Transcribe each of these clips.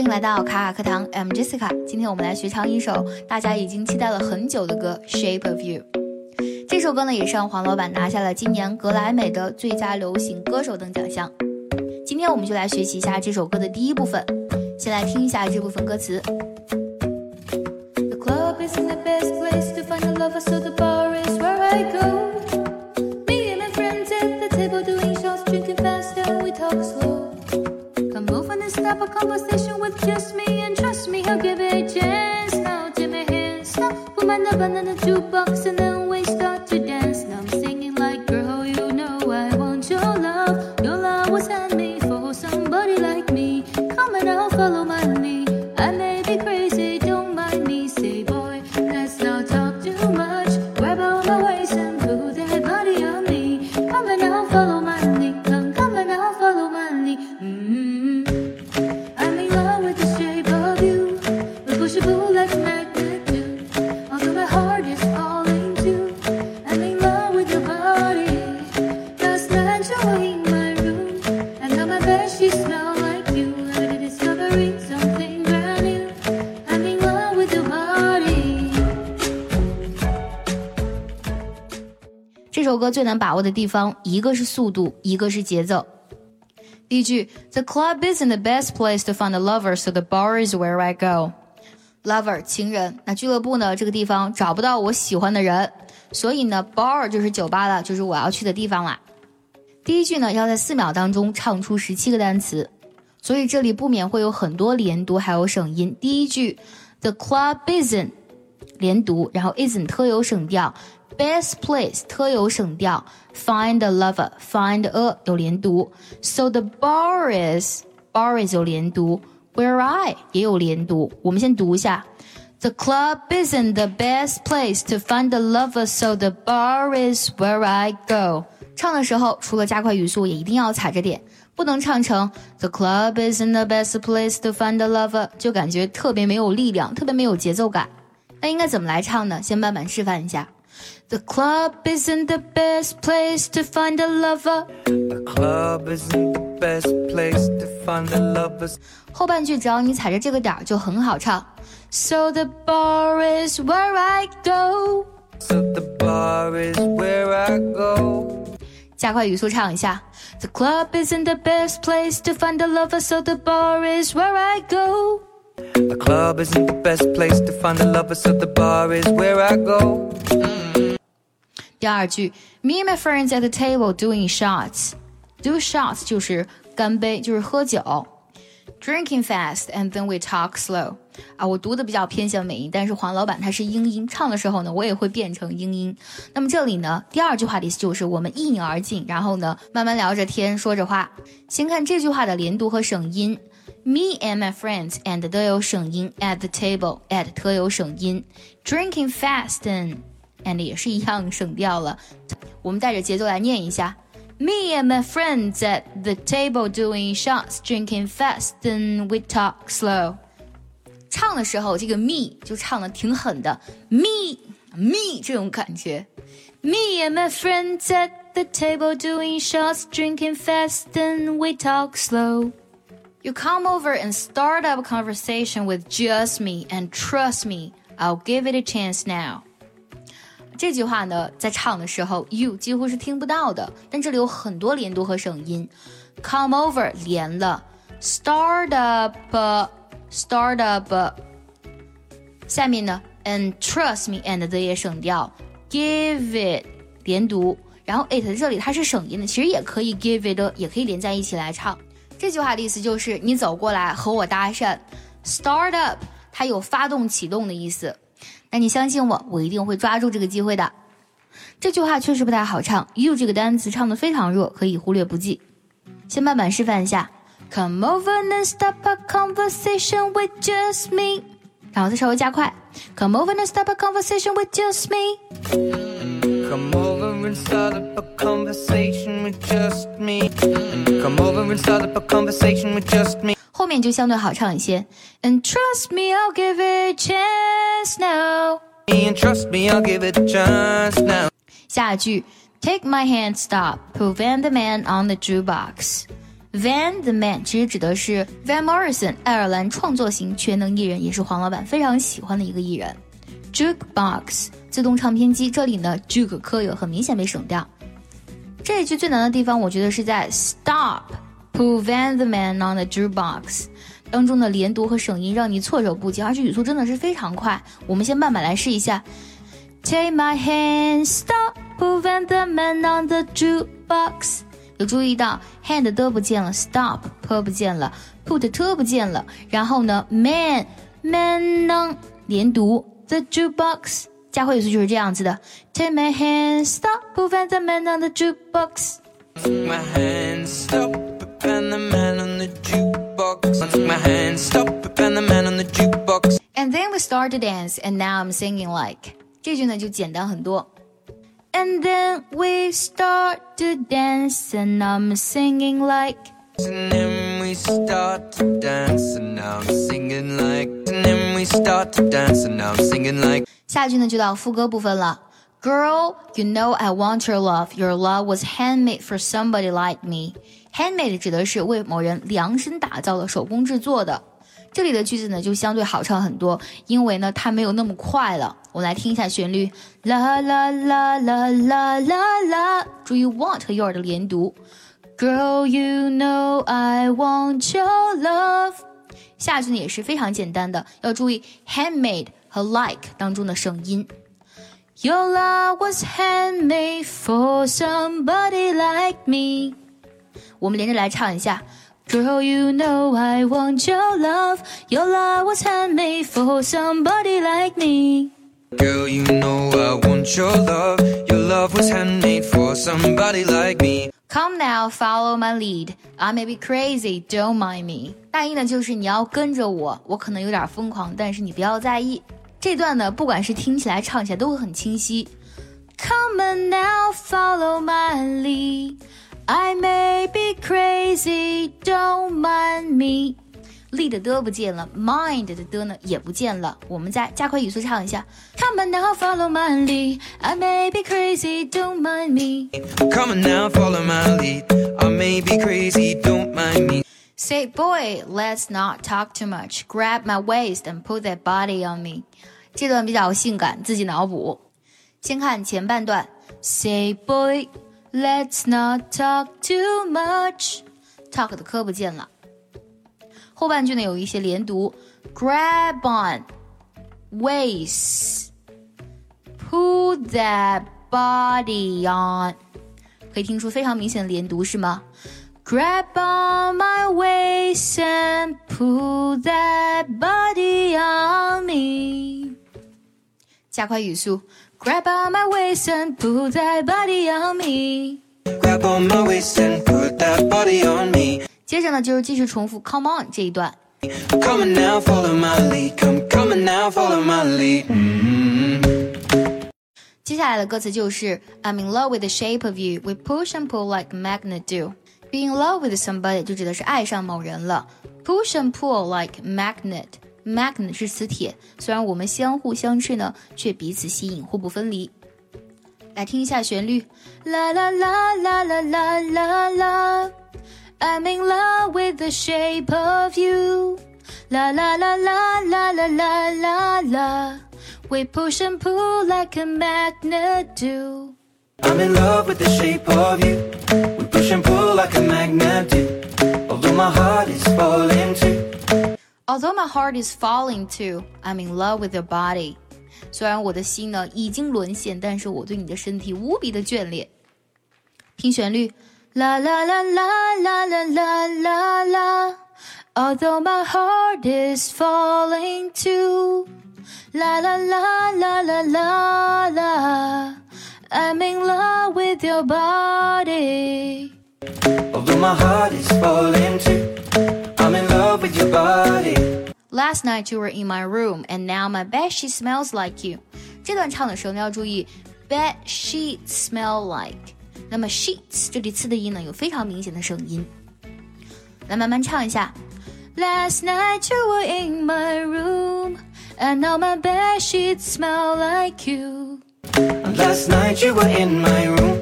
欢迎来到卡卡课堂，I'm Jessica。今天我们来学唱一首大家已经期待了很久的歌《Shape of You》。这首歌呢，也是让黄老板拿下了今年格莱美的最佳流行歌手等奖项。今天我们就来学习一下这首歌的第一部分，先来听一下这部分歌词。Club isn't chance. Now take my hand, stop, put my number in the jukebox and then we start to dance. Now I'm singing like, girl, you know I want your love. Your love was handmade for somebody like me. Come and I'll follow my lead. I may be crazy, don't mind me. Say, boy, let's not talk too much. Grab on my waist and put that body on me. Come and I'll follow my lead. Come, come and I'll follow my lead. Mm-hmm. I'm 首歌最难把握的地方，一个是速度，一个是节奏。第一句，The club isn't the best place to find a lover, so the bar is where I go. Lover 情人，那俱乐部呢？这个地方找不到我喜欢的人，所以呢，bar 就是酒吧了，就是我要去的地方啦。第一句呢，要在四秒当中唱出十七个单词，所以这里不免会有很多连读，还有省音。第一句，The club isn't 连读，然后 isn't 特有省调 ，best place 特有省调，find a lover find a 有连读，so the bar is bar is 有连读，where I 也有连读。我们先读一下，The club isn't the best place to find a lover, so the bar is where I go。唱的时候，除了加快语速，也一定要踩着点，不能唱成 The club isn't the best place to find a lover，就感觉特别没有力量，特别没有节奏感。那应该怎么来唱呢？先慢慢示范一下。 The club isn't the best place to find a lover。 The club isn't the best place to find the lovers. 后半句只要你踩着这个点儿就很好唱。So the bar is where I go。 So the bar is where I go. 加快语速唱一下。The club isn't the best place to find a lover, so the bar is where I go。 The club isn't the best place to find the lovers, so the bar is where I go. 第二句，Me and my friends at the table doing shots。Do shots 就是干杯，就是喝酒。Drinking fast and then we talk slow。啊，我读的比较偏向美音，但是黄老板他是英音，唱的时候呢，我也会变成英音。那么这里呢，第二句话的意思就是我们一饮而尽，然后呢，慢慢聊着天，说着话。先看这句话的连读和省音。Me and my friends and 都有省音，at the table at 特有省音，drinking fast and and 也是一样省掉了。我们带着节奏来念一下。Me and my friends at the table doing shots, drinking fast, and we talk slow. 唱的时候，这个 me 就唱的挺狠的，me me 这种感觉。Me and my friends at the table doing shots, drinking fast, and we talk slow. You come over and start up a conversation with just me, and trust me, I'll give it a chance now. 这句话呢，在唱的时候，you 几乎是听不到的，但这里有很多连读和省音。Come over 连了，start up，start up。下面呢，and trust me and 的也省掉，give it 连读，然后 it 这里它是省音的，其实也可以 give it 也可以连在一起来唱。 这句话的意思就是你走过来和我搭讪，start up 它有发动、启动的意思。那你相信我，我一定会抓住这个机会的。这句话确实不太好唱，you 这个单词唱的非常弱，可以忽略不计。先慢慢示范一下，Come over and stop a conversation with just me，然后再稍微加快，Come over and stop a conversation with just me 嗯 come on。Come over and start up a conversation with just me. Come over and start up a conversation with just me. 后面就相对好唱一些，And trust me, I'll give it a chance now。 And trust me, I'll give it a chance now. 下一句，Take my hand, stop, prevent the man on the jukebox。 Van the Man 其实指的是 Van Morrison，爱尔兰创作型全能艺人，也是黄老板非常喜欢的一个艺人。Jukebox 自动唱片机，这里呢 juk 科有很明显被省掉。这一句最难的地方，我觉得是在 Stop put Van the Man on the jukebox 当中的连读和省音，让你措手不及，而且语速真的是非常快。我们先慢慢来试一下。Take my hand, stop, put Van the Man on the jukebox。有注意到 hand 的不见了，stop p 不见了，put t 不见了，然后呢，man man on 连读，the jukebox 加快语速就是这样子的，take my hand stop put the man on the jukebox。Take my hand, stop, and the man on the jukebox. Take my hand, stop, and the man on the jukebox. And then we start to dance, and now I'm singing like 这句呢就简单很多。and then we start to dance, and I'm singing like. And then we start to dance, and now I'm singing like. And then we start to dance, and now I'm singing like. 下一句呢就到副歌部分了。Girl, you know I want your love. Your love was handmade for somebody like me. Handmade 指的是为某人量身打造的、手工制作的。这里的句子呢就相对好唱很多，因为呢它没有那么快了。我们来听一下旋律，啦啦啦啦啦啦啦，注意 want 和 your 的连读。Girl, you know I want your love。下一句呢也是非常简单的，要注意 handmade 和 like 当中的省音。Your love was handmade for somebody like me。我们连着来唱一下。Girl, you know I want your love. Your love was handmade for somebody like me. Girl, you know I want your love. Your love was handmade for somebody like me. Come now, follow my lead. I may be crazy, don't mind me. 大意呢就是你要跟着我，我可能有点疯狂，但是你不要在意。 这段呢，不管是听起来、唱起来都会很清晰。Come on now, follow my lead. I may be crazy, don't mind me. lead 的不见了，mind 的的呢也不见了。我们再加快语速唱一下。Come on now, follow my lead. I may be crazy, don't mind me. Come on now, follow my lead. I may be crazy, don't mind me. Say, boy, let's not talk too much. Grab my waist and put that body on me. 这段比较性感，自己脑补。先看前半段。Say, boy. Let's not talk too much. Talk 的科不见了。后半句呢有一些连读，grab on, waist, pull that body on，可以听出非常明显的连读是吗 ？Grab on my waist and pull that body on me。加快语速。Grab on my waist and put that body on me. Grab on my waist and put that body on me. 接着呢，就是继续重复 Come on 这一段。Come on now, follow my lead. Come, come on now, follow my lead. Mm -hmm. 接下来的歌词就是 I'm in love with the shape of you. We push and pull like a magnet do. Be in love with somebody 就指的是爱上某人了。Push and pull like magnet. Magnet 是磁铁，虽然我们相互相斥呢，却彼此吸引，互不分离。来听一下旋律，啦啦啦啦啦啦啦啦，I'm in love with the shape of you，啦啦啦啦啦啦啦啦啦，We push and pull like a magnet do。I'm in love with the shape of you. We push and pull like a magnet do. Although my heart is falling too. Although my heart is falling too, I'm in love with your body. 虽然我的心呢已经沦陷，但是我对你的身体无比的眷恋。听旋律，啦啦啦啦啦啦啦啦啦。Although my heart is falling too, la la la la la la la. I'm in love with your body. Although my heart is falling too. I'm in love with your body. Last night you were in my room, and now my bed sheet smells like you. 这段唱的时候呢，要注意 bed sheet smell like。那么 sheets 这里次的音呢，有非常明显的声音。来慢慢唱一下。Last night you were in my room, and now my bed sheets smell like you. Last night you were in my room,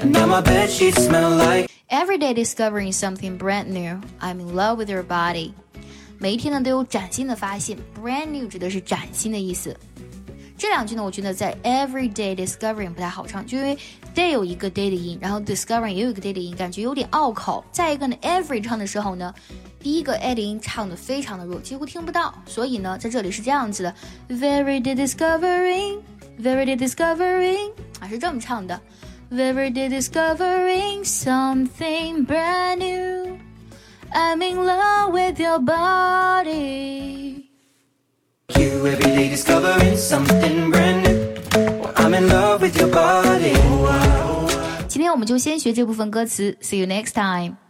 and now my bed sheets smell like. Every day discovering something brand new. I'm in love with your body. 每一天呢都有崭新的发现，brand new 指的是崭新的意思。这两句呢，我觉得在 every day discovering 不太好唱，就因为 day 有一个 day 的音，然后 discovering 也有一个 day 的音，感觉有点拗口。再一个呢，every 唱的时候呢，第一个 a 的音唱的非常的弱，几乎听不到。所以呢，在这里是这样子的，very day discovering，very day discovering 啊是这么唱的 ，very day discovering something brand new。I'm in love with your body. You every day discovering something brand new. I'm in love with your body. 今天我们就先学这部分歌词。See you next time.